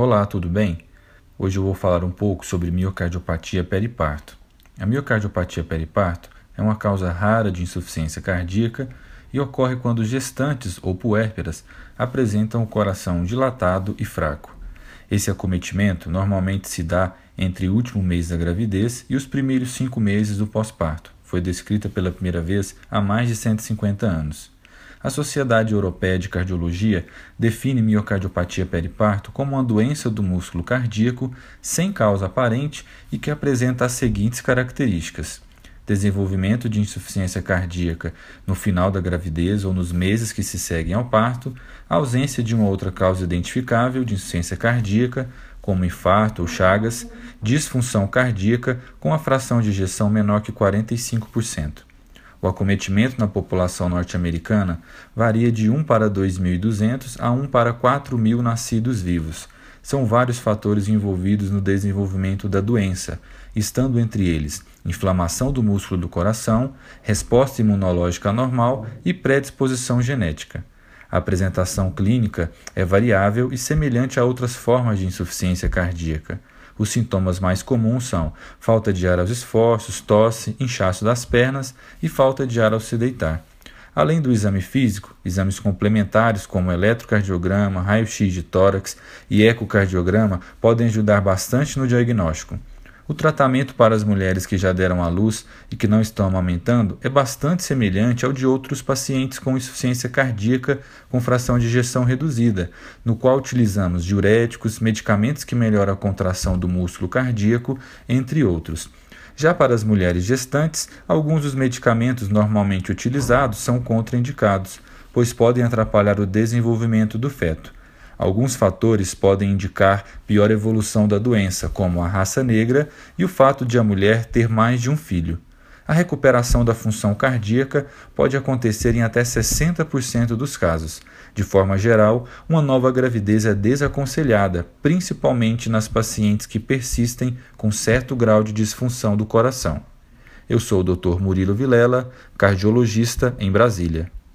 Olá, tudo bem? Hoje eu vou falar um pouco sobre miocardiopatia periparto. A miocardiopatia periparto é uma causa rara de insuficiência cardíaca e ocorre quando gestantes ou puérperas apresentam o coração dilatado e fraco. Esse acometimento normalmente se dá entre o último mês da gravidez e os primeiros cinco meses do pós-parto. Foi descrita pela primeira vez há mais de 150 anos. A Sociedade Europeia de Cardiologia define miocardiopatia periparto como uma doença do músculo cardíaco sem causa aparente e que apresenta as seguintes características: desenvolvimento de insuficiência cardíaca no final da gravidez ou nos meses que se seguem ao parto, ausência de uma outra causa identificável de insuficiência cardíaca, como infarto ou chagas, disfunção cardíaca com a fração de ejeção menor que 45%. O acometimento na população norte-americana varia de 1 para 2.200 a 1 para 4.000 nascidos vivos. São vários fatores envolvidos no desenvolvimento da doença, estando entre eles inflamação do músculo do coração, resposta imunológica anormal e predisposição genética. A apresentação clínica é variável e semelhante a outras formas de insuficiência cardíaca. Os sintomas mais comuns são falta de ar aos esforços, tosse, inchaço das pernas e falta de ar ao se deitar. Além do exame físico, exames complementares como eletrocardiograma, raio-x de tórax e ecocardiograma podem ajudar bastante no diagnóstico. O tratamento para as mulheres que já deram à luz e que não estão amamentando é bastante semelhante ao de outros pacientes com insuficiência cardíaca com fração de ejeção reduzida, no qual utilizamos diuréticos, medicamentos que melhoram a contração do músculo cardíaco, entre outros. Já para as mulheres gestantes, alguns dos medicamentos normalmente utilizados são contraindicados, pois podem atrapalhar o desenvolvimento do feto. Alguns fatores podem indicar pior evolução da doença, como a raça negra e o fato de a mulher ter mais de um filho. A recuperação da função cardíaca pode acontecer em até 60% dos casos. De forma geral, uma nova gravidez é desaconselhada, principalmente nas pacientes que persistem com certo grau de disfunção do coração. Eu sou o Dr. Murilo Vilela, cardiologista em Brasília.